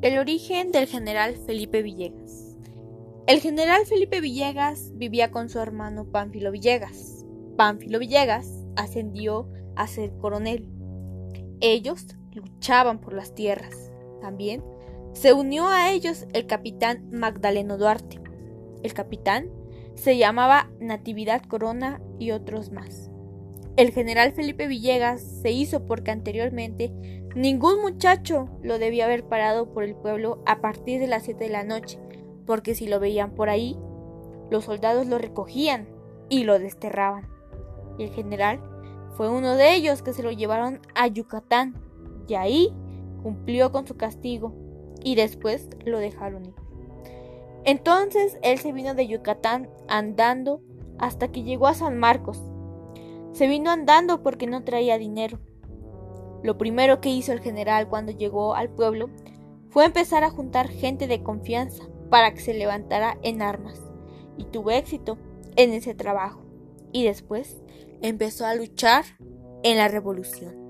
El origen del general Felipe Villegas. El general Felipe Villegas vivía con su hermano Pánfilo Villegas. Pánfilo Villegas ascendió a ser coronel. Ellos luchaban por las tierras. También se unió a ellos el capitán Magdaleno Duarte. El capitán se llamaba Natividad Corona y otros más. El general Felipe Villegas se hizo porque anteriormente ningún muchacho lo debía haber parado por el pueblo a partir de las 7 de la noche, porque si lo veían por ahí, los soldados lo recogían y lo desterraban. Y el general fue uno de ellos que se lo llevaron a Yucatán y ahí cumplió con su castigo y después lo dejaron ir. Entonces él se vino de Yucatán andando hasta que llegó a San Marcos, se vino andando porque no traía dinero. Lo primero que hizo el general cuando llegó al pueblo fue empezar a juntar gente de confianza para que se levantara en armas, y tuvo éxito en ese trabajo, y después empezó a luchar en la revolución.